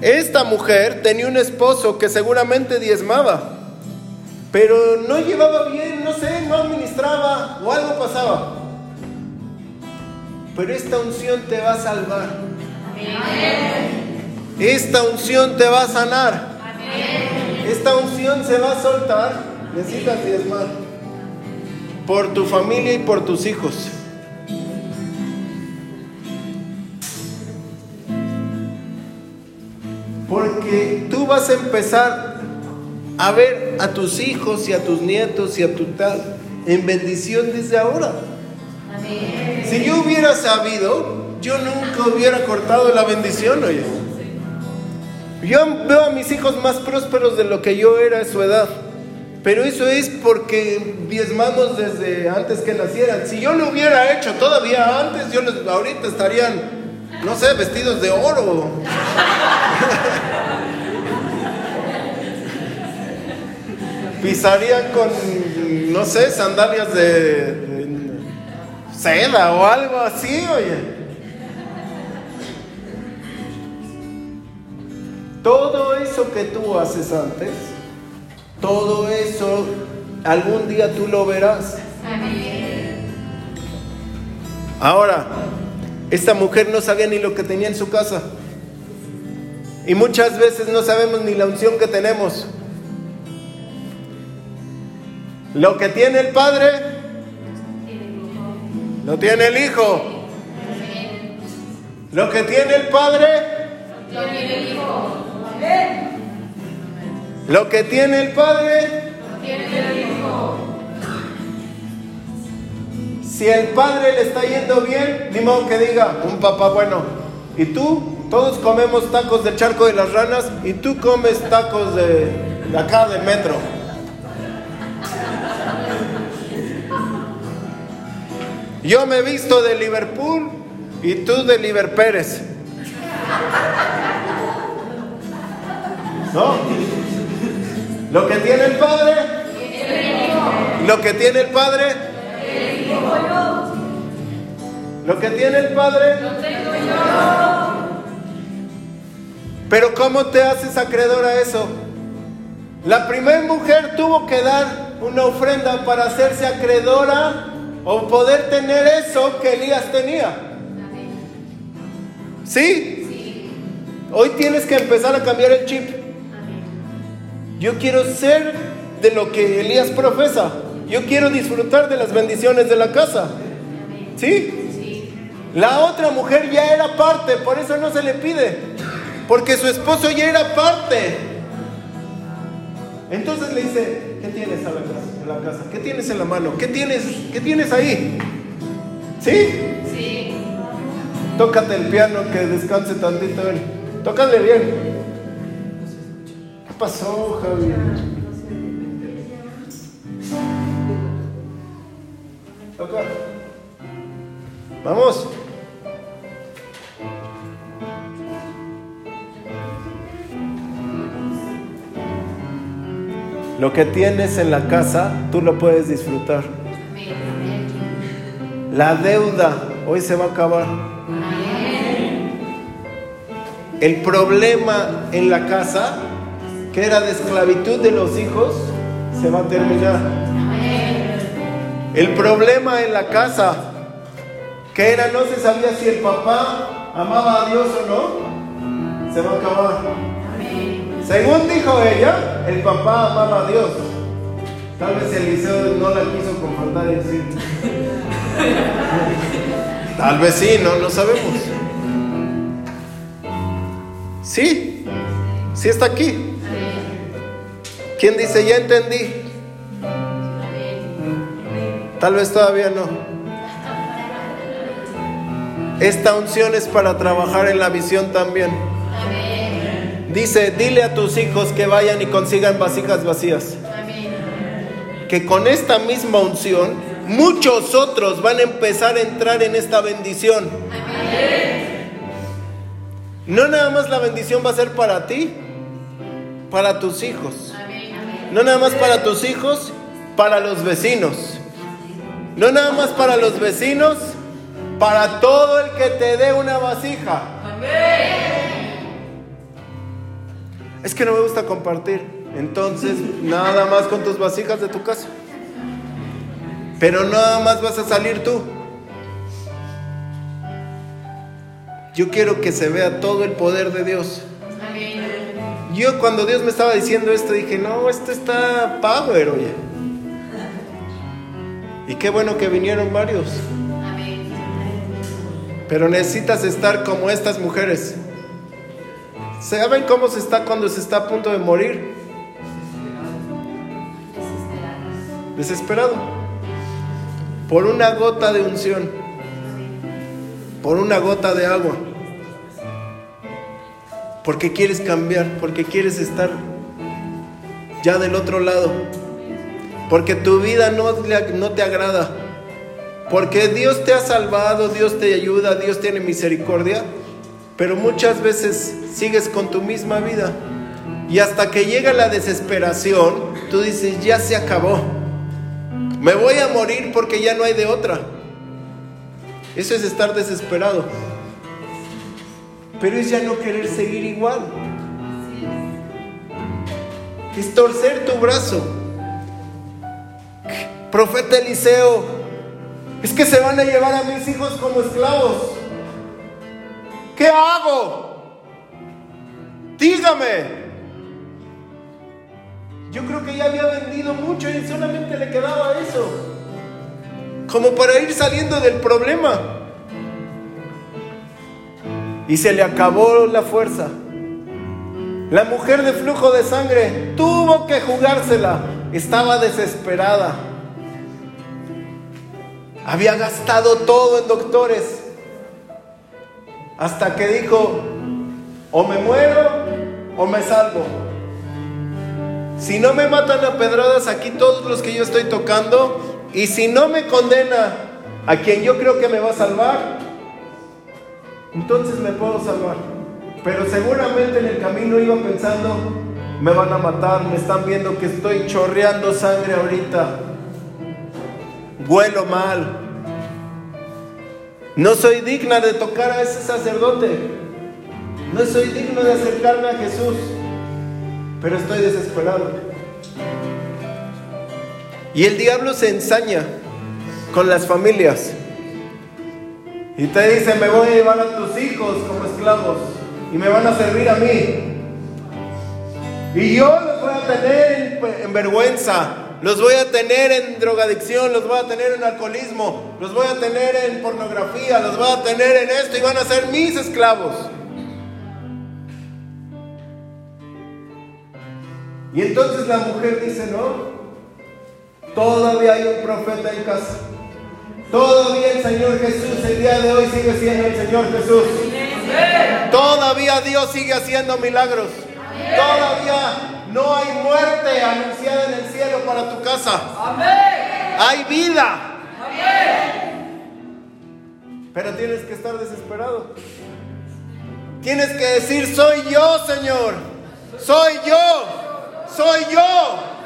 Esta mujer tenía un esposo que seguramente diezmaba, pero no llevaba bien, no sé, no administraba o algo pasaba. Pero esta unción te va a salvar. Esta unción te va a sanar. Esta unción se va a soltar. Necesitas diezmar por tu familia y por tus hijos. Porque tú vas a empezar a ver a tus hijos y a tus nietos y a tu tal en bendición desde ahora. Si yo hubiera sabido, yo nunca hubiera cortado la bendición, oye. Yo veo a mis hijos más prósperos de lo que yo era a su edad. Pero eso es porque diezmamos desde antes que nacieran. Si yo lo hubiera hecho todavía antes, yo les, ahorita estarían no sé, vestidos de oro. [LAUGHS] Pisarían con, no sé, sandalias de, seda o algo así, oye. Todo eso que tú haces antes, todo eso algún día tú lo verás. Ahora, esta mujer no sabía ni lo que tenía en su casa. Y muchas veces no sabemos ni la unción que tenemos. Lo que tiene el Padre, lo tiene el Hijo. Lo que tiene el Padre, lo tiene el Hijo. Lo que tiene el Padre, lo tiene el Hijo. Si el padre le está yendo bien, ni modo que diga, un papá bueno. Y tú, todos comemos tacos del charco de las ranas y tú comes tacos de, acá de metro. Yo me he visto de Liverpool y tú de Liverpool. ¿No? Lo que tiene el padre Lo que tiene el Padre. Lo que tiene el Padre. Lo tengo yo. Pero ¿cómo te haces acreedor a eso? La primera mujer tuvo que dar una ofrenda para hacerse acreedora o poder tener eso que Elías tenía. ¿Sí? Hoy tienes que empezar a cambiar el chip. Yo quiero ser de lo que Elías profesa. Yo quiero disfrutar de las bendiciones de la casa. ¿Sí? La otra mujer ya era parte, por eso no se le pide. Porque su esposo ya era parte. Entonces le dice, ¿qué tienes en la casa? ¿Qué tienes en la mano? ¿Qué tienes, qué tienes ahí? ¿Sí? Sí. Tócate el piano que descanse tantito él. Tócale bien. ¿Qué pasó, Javier? Toca. Vamos. Lo que tienes en la casa, tú lo puedes disfrutar. La deuda hoy se va a acabar. El problema en la casa, que era de esclavitud de los hijos, se va a terminar. El problema en la casa, que era no se sabía si el papá amaba a Dios o no, se va a acabar. Según dijo ella, el papá amaba a Dios. Tal vez Eliseo no la quiso confrontar y decir. Tal vez sí, no lo sabemos. Sí, sí está aquí. ¿Quién dice, ya entendí? Tal vez todavía no. Esta unción es para trabajar en la visión también. Dice, dile a tus hijos que vayan y consigan vasijas vacías. Que con esta misma unción, muchos otros van a empezar a entrar en esta bendición. No nada más la bendición va a ser para ti, para tus hijos. No nada más para tus hijos, para los vecinos. No nada más para los vecinos, para todo el que te dé una vasija. Amén. Es que no me gusta compartir. Entonces, nada más con tus vasijas de tu casa. Pero nada más vas a salir tú. Yo quiero que se vea todo el poder de Dios. Yo cuando Dios me estaba diciendo esto dije, no, esto está power, oye. Y qué bueno que vinieron varios. Pero necesitas estar como estas mujeres. ¿Saben cómo se está cuando se está a punto de morir? Desesperado. Por una gota de unción. Por una gota de agua. Porque quieres cambiar, porque quieres estar ya del otro lado. Porque tu vida no, no te agrada. Porque Dios te ha salvado, Dios te ayuda, Dios tiene misericordia. Pero muchas veces sigues con tu misma vida. Y hasta que llega la desesperación, tú dices, ya se acabó. Me voy a morir porque ya no hay de otra. Eso es estar desesperado. Pero es ya no querer seguir igual. Es torcer tu brazo. Profeta Eliseo, es que se van a llevar a mis hijos como esclavos. ¿Qué hago? Dígame. Yo creo que ya había vendido mucho y solamente le quedaba eso. Como para ir saliendo del problema. Y se le acabó la fuerza. La mujer de flujo de sangre tuvo que jugársela. Estaba desesperada. Había gastado todo en doctores hasta que dijo, o me muero o me salvo. Si no me matan a pedradas aquí todos los que yo estoy tocando, y si no me condena a quien yo creo que me va a salvar, entonces me puedo salvar. Pero seguramente en el camino iba pensando, me van a matar, me están viendo que estoy chorreando sangre ahorita. huelo mal. No soy digna de tocar a ese sacerdote. No soy digno de acercarme a Jesús. Pero estoy desesperado. Y el diablo se ensaña con las familias. Y te dice, me voy a llevar a tus hijos como esclavos y me van a servir a mí. Y yo los voy a tener en, vergüenza, los voy a tener en drogadicción, los voy a tener en alcoholismo, los voy a tener en pornografía, los voy a tener en esto y van a ser mis esclavos. Y entonces la mujer dice, no, todavía hay un profeta en casa. Todavía el Señor Jesús el día de hoy sigue siendo el Señor Jesús. Todavía Dios sigue haciendo milagros. Todavía no hay muerte anunciada en el cielo para tu casa. Hay vida. Pero tienes que estar desesperado. Tienes que decir, soy yo, Señor. Soy yo. Soy yo.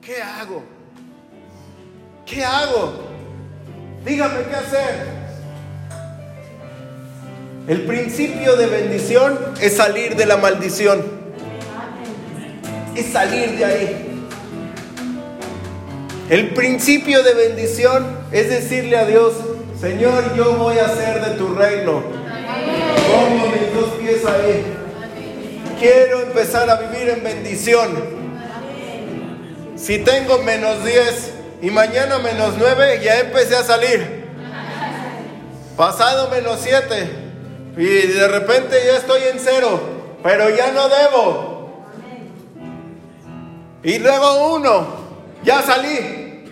¿Qué hago? ¿Qué hago? Dígame qué hacer. El principio de bendición es salir de la maldición. Es salir de ahí. El principio de bendición es decirle a Dios, Señor, yo voy a hacer de tu reino. Pongo mis dos pies ahí. Quiero empezar a vivir en bendición. Si tengo menos 10 y mañana menos 9, ya empecé a salir. Pasado menos 7, y de repente ya estoy en cero, pero ya no debo. Y luego uno, ya salí.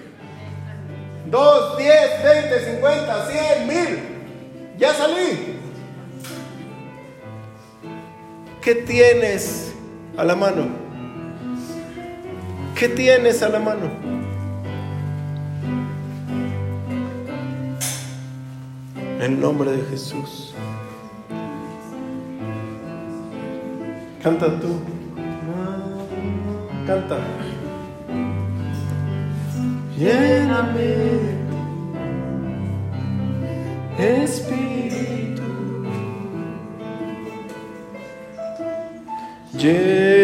Dos, diez, veinte, cincuenta, cien, mil. Ya salí. ¿Qué tienes a la mano? ¿Qué tienes a la mano? En nombre de Jesús. Canta tú. Canta. Lléname, Espíritu. En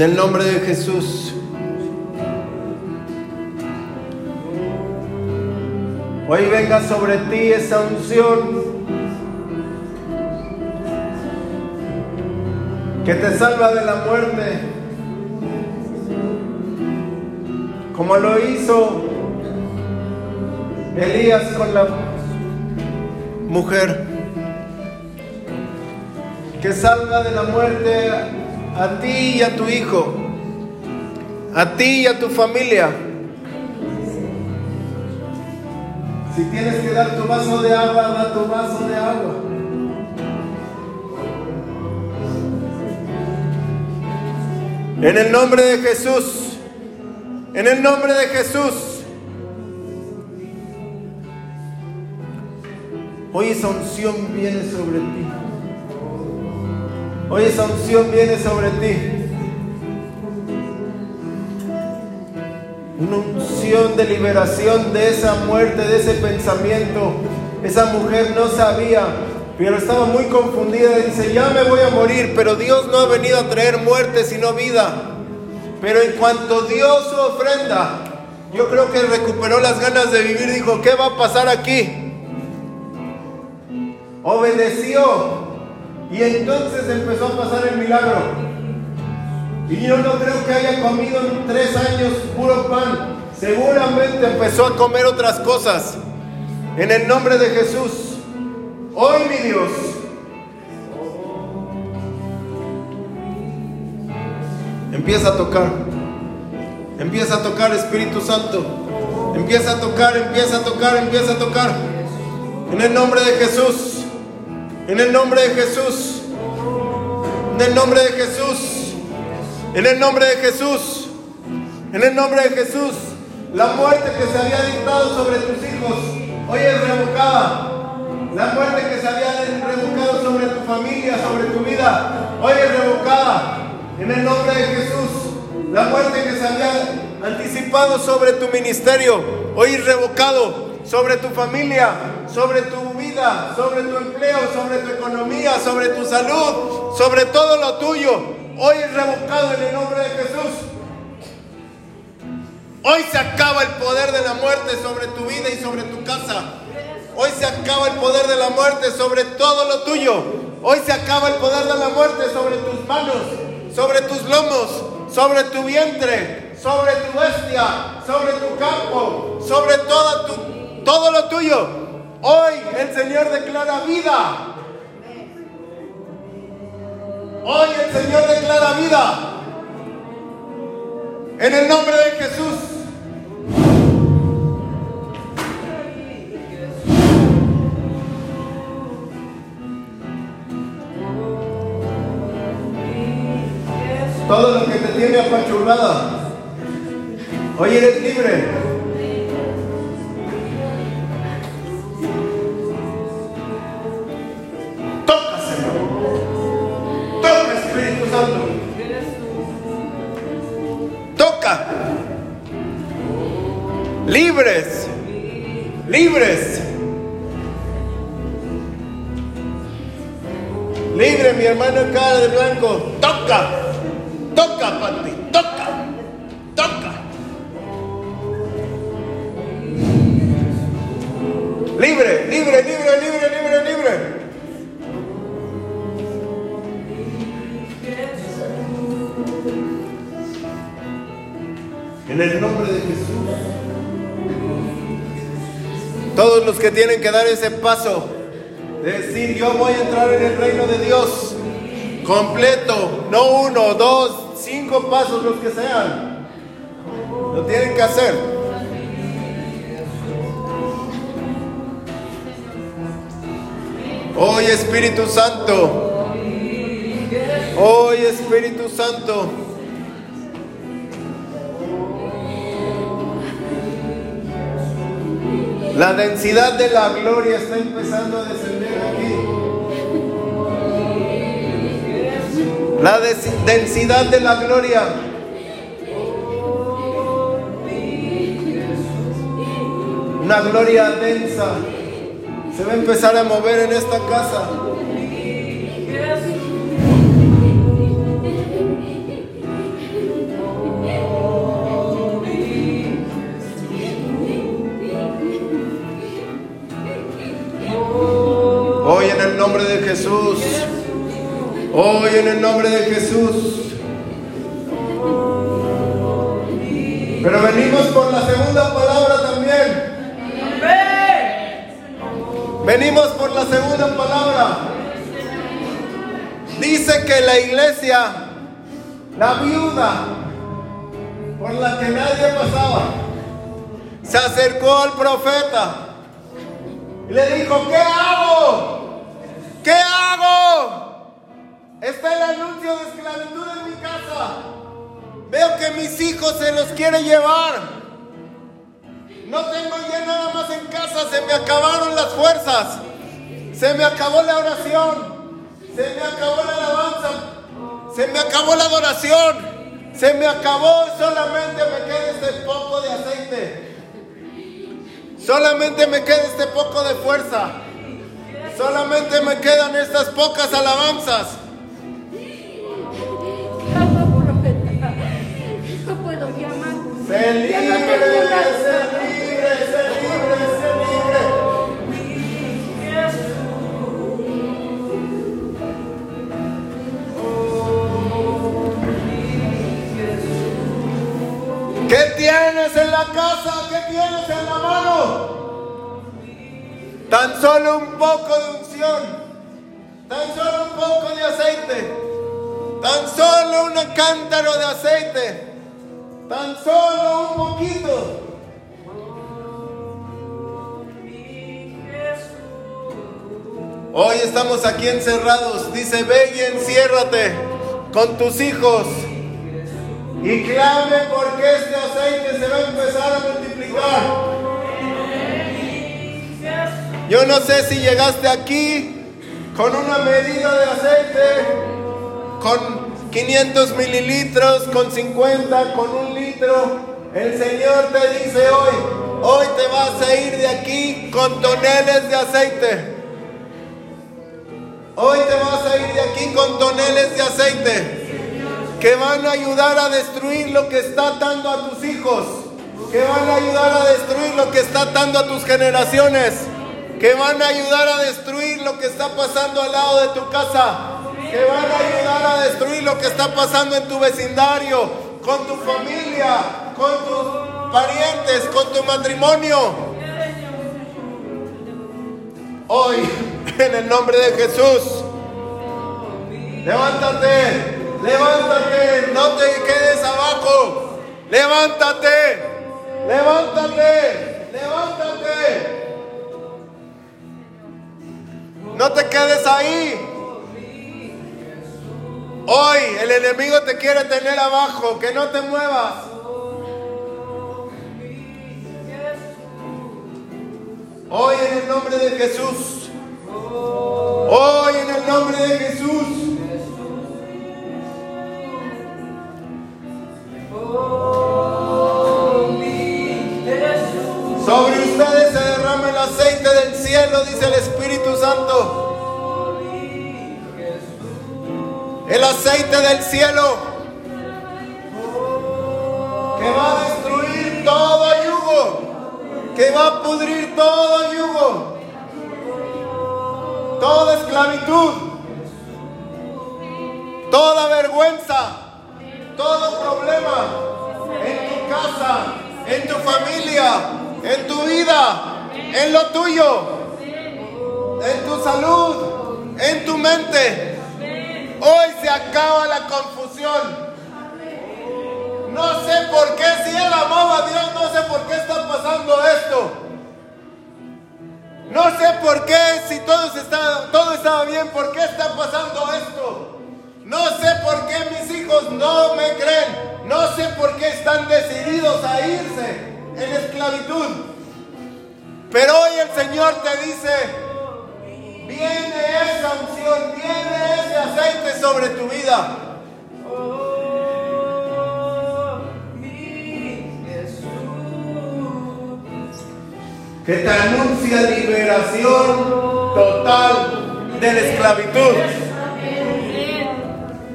En el nombre de Jesús. Hoy venga sobre ti esa unción. Que te salva de la muerte, como lo hizo Elías con la mujer, que salva de la muerte a ti y a tu hijo, a ti y a tu familia. Si tienes que dar tu vaso de agua, da tu vaso de agua. En el nombre de Jesús, en el nombre de Jesús. Hoy esa unción viene sobre ti. Hoy esa unción viene sobre ti. una unción de liberación de esa muerte, de ese pensamiento. Esa mujer no sabía, pero estaba muy confundida. Dice, ya me voy a morir, pero Dios no ha venido a traer muerte, sino vida. Pero en cuanto dio su ofrenda, yo creo que recuperó las ganas de vivir. Dijo, ¿qué va a pasar aquí? Obedeció. Y entonces empezó a pasar el milagro. Y yo no creo que haya comido en tres años puro pan. Seguramente empezó a comer otras cosas. En el nombre de Jesús. Hoy, mi Dios. Empieza a tocar. Empieza a tocar, Espíritu Santo. Empieza a tocar, empieza a tocar, empieza a tocar. En el nombre de Jesús. En el nombre de Jesús. En el nombre de Jesús. En el nombre de Jesús, en el nombre de Jesús, la muerte que se había dictado sobre tus hijos hoy es revocada. La muerte que se había revocado sobre tu familia, sobre tu vida, hoy es revocada. En el nombre de Jesús, la muerte que se había anticipado sobre tu ministerio, hoy es revocado sobre tu familia, sobre tu vida, sobre tu empleo, sobre tu economía, sobre tu salud, sobre todo lo tuyo. Hoy es revocado en el nombre de Jesús. Hoy se acaba el poder de la muerte sobre tu vida y sobre tu casa. Hoy se acaba el poder de la muerte sobre todo lo tuyo. Hoy se acaba el poder de la muerte sobre tus manos, sobre tus lomos, sobre tu vientre, sobre tu bestia, sobre tu campo, sobre todo, tu, todo lo tuyo. Hoy el Señor declara vida Hoy el Señor declara vida. En el nombre de Jesús. Todo lo que te tiene apachurrada. Hoy eres libre. Libres, libres. Libre, mi hermano cara de blanco. Toca, toca, Pati, toca, toca. Libre, libre, libre, libre, libre, libre. En el nombre de Jesús. Todos los que tienen que dar ese paso de decir yo voy a entrar en el reino de Dios completo, no uno, dos, cinco pasos, los que sean. Lo tienen que hacer. Hoy Espíritu Santo, hoy Espíritu Santo. La densidad de la gloria está empezando a descender aquí. La densidad de la gloria. Una gloria densa se va a empezar a mover en esta casa. Nombre de Jesús. Hoy en el nombre de Jesús. Pero venimos por la segunda palabra también. Venimos por la segunda palabra. Dice que la iglesia, la viuda por la que nadie pasaba, se acercó al profeta y le dijo, ¿qué hago? ¿Qué hago? Está el anuncio de esclavitud en mi casa. Veo que mis hijos se los quiere llevar. No tengo ya nada más en casa, se me acabaron las fuerzas. Se me acabó la oración. Se me acabó la alabanza. Se me acabó la adoración. Se me acabó, solamente me queda este poco de aceite. Solamente me queda este poco de fuerza. Solamente me quedan estas pocas alabanzas. No puedo llamar. Sé libre, sé libre, sé libre, sé libre. ¿Qué tienes en la casa? ¿Qué tienes en la mano? Tan solo un poco de unción, tan solo un poco de aceite, tan solo un cántaro de aceite, tan solo un poquito. Hoy estamos aquí encerrados, dice, ve y enciérrate con tus hijos y clame porque este aceite se va a empezar a multiplicar. Yo no sé si llegaste aquí con una medida de aceite, con 500 mililitros, con 50, con un litro. El Señor te dice hoy, hoy te vas a ir de aquí con toneles de aceite. Hoy te vas a ir de aquí con toneles de aceite que van a ayudar a destruir lo que está atando a tus hijos, que van a ayudar a destruir lo que está atando a tus generaciones, que van a ayudar a destruir lo que está pasando al lado de tu casa, que van a ayudar a destruir lo que está pasando en tu vecindario, con tu familia, con tus parientes, con tu matrimonio. Hoy, en el nombre de Jesús, levántate. Levántate, no te quedes abajo. Levántate, levántate, levántate. No te quedes ahí. Hoy el enemigo te quiere tener abajo, que no te muevas. Hoy en el nombre de Jesús. Hoy en el nombre de Jesús. Sobre el aceite del cielo, dice el Espíritu Santo. El aceite del cielo que va a destruir todo yugo, que va a pudrir todo yugo, toda esclavitud, toda vergüenza, todo problema en tu casa, en tu familia, en tu vida, en lo tuyo, en tu salud, en tu mente. Hoy se acaba la confusión. No sé por qué, si él amaba a Dios, no sé por qué está pasando esto. No sé por qué, si todo, está, todo estaba bien, por qué está pasando esto. No sé por qué mis hijos no me creen. No sé por qué están decididos a irse en esclavitud. Pero hoy el Señor te dice, viene esa unción, viene ese aceite sobre tu vida. que te anuncia liberación total de la esclavitud.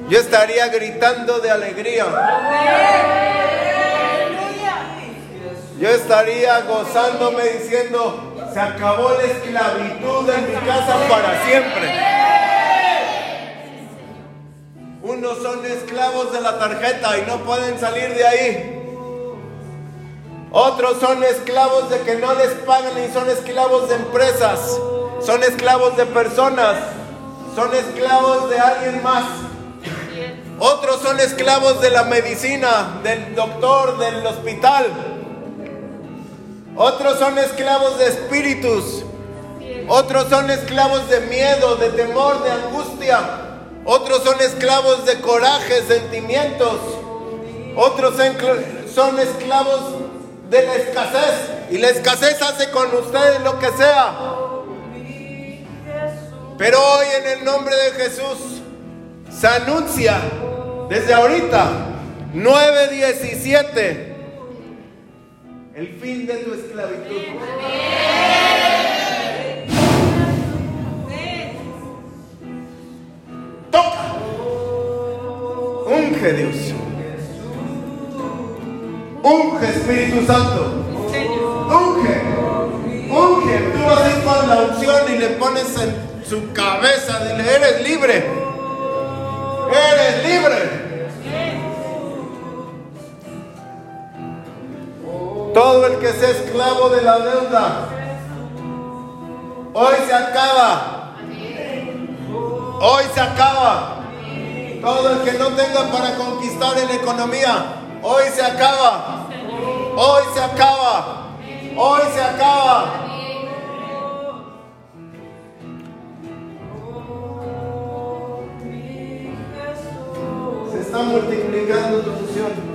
Yo estaría gritando de alegría. Yo estaría gozándome diciendo, se acabó la esclavitud en mi casa para siempre. Unos son esclavos de la tarjeta y no pueden salir de ahí. Otros son esclavos de que no les pagan y son esclavos de empresas. Son esclavos de personas. Son esclavos de alguien más. Otros son esclavos de la medicina, del doctor, del hospital. Otros son esclavos de espíritus. Otros son esclavos de miedo, de temor, de angustia. Otros son esclavos de coraje, sentimientos. Otros son esclavos de la escasez. Y la escasez hace con ustedes lo que sea. Pero hoy en el nombre de Jesús se anuncia desde ahorita 9.17 el fin de tu esclavitud. Toca. Unge Dios. Unge Espíritu Santo. Unge. Unge. Tú vas con la unción y le pones en su cabeza. Dile, eres libre. Eres libre. Todo el que sea esclavo de la deuda, hoy se acaba. Hoy se acaba. Todo el que no tenga para conquistar en la economía, hoy se acaba. Hoy se acaba. Hoy se acaba. Se está multiplicando tu función.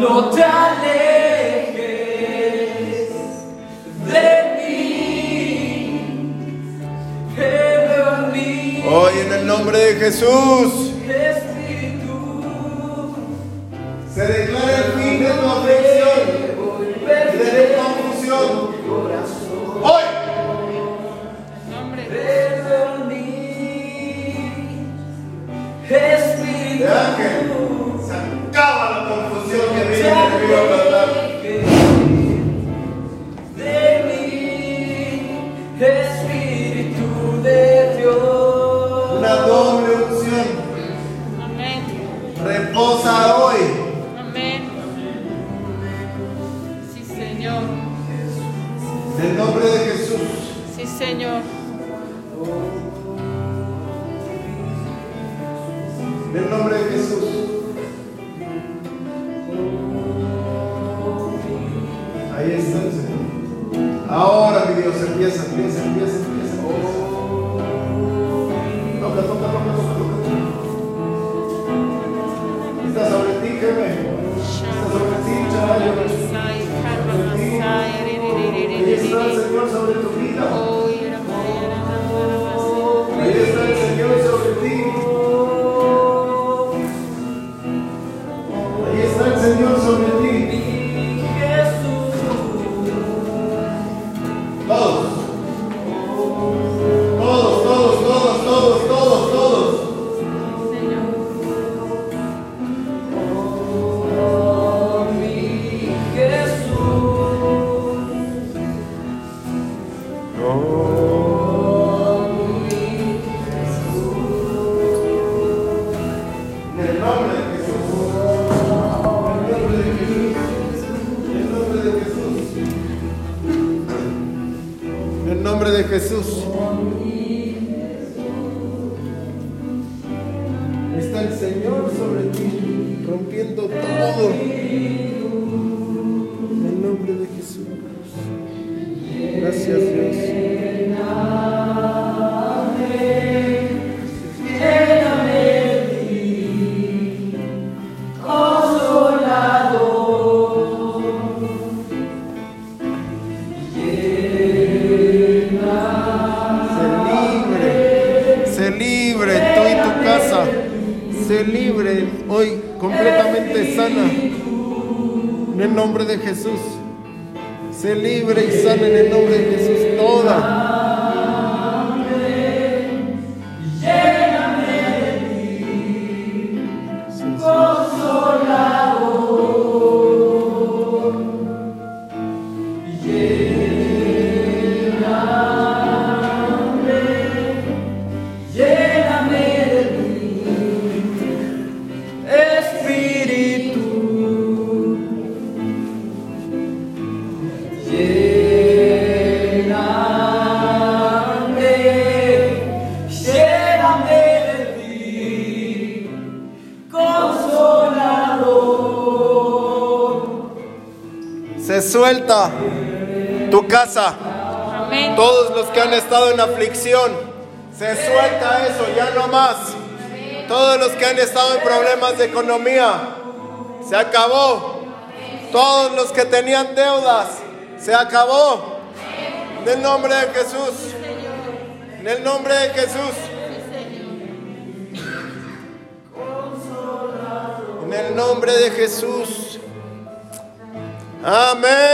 No te alejes de mí. Hoy en el nombre de Jesús del Señor sobre ti, rompiendo todo. Brasil estaba en problemas de economía. Se acabó. Todos los que tenían deudas, se acabó. En el nombre de Jesús. En el nombre de Jesús. En el nombre de Jesús. Amén.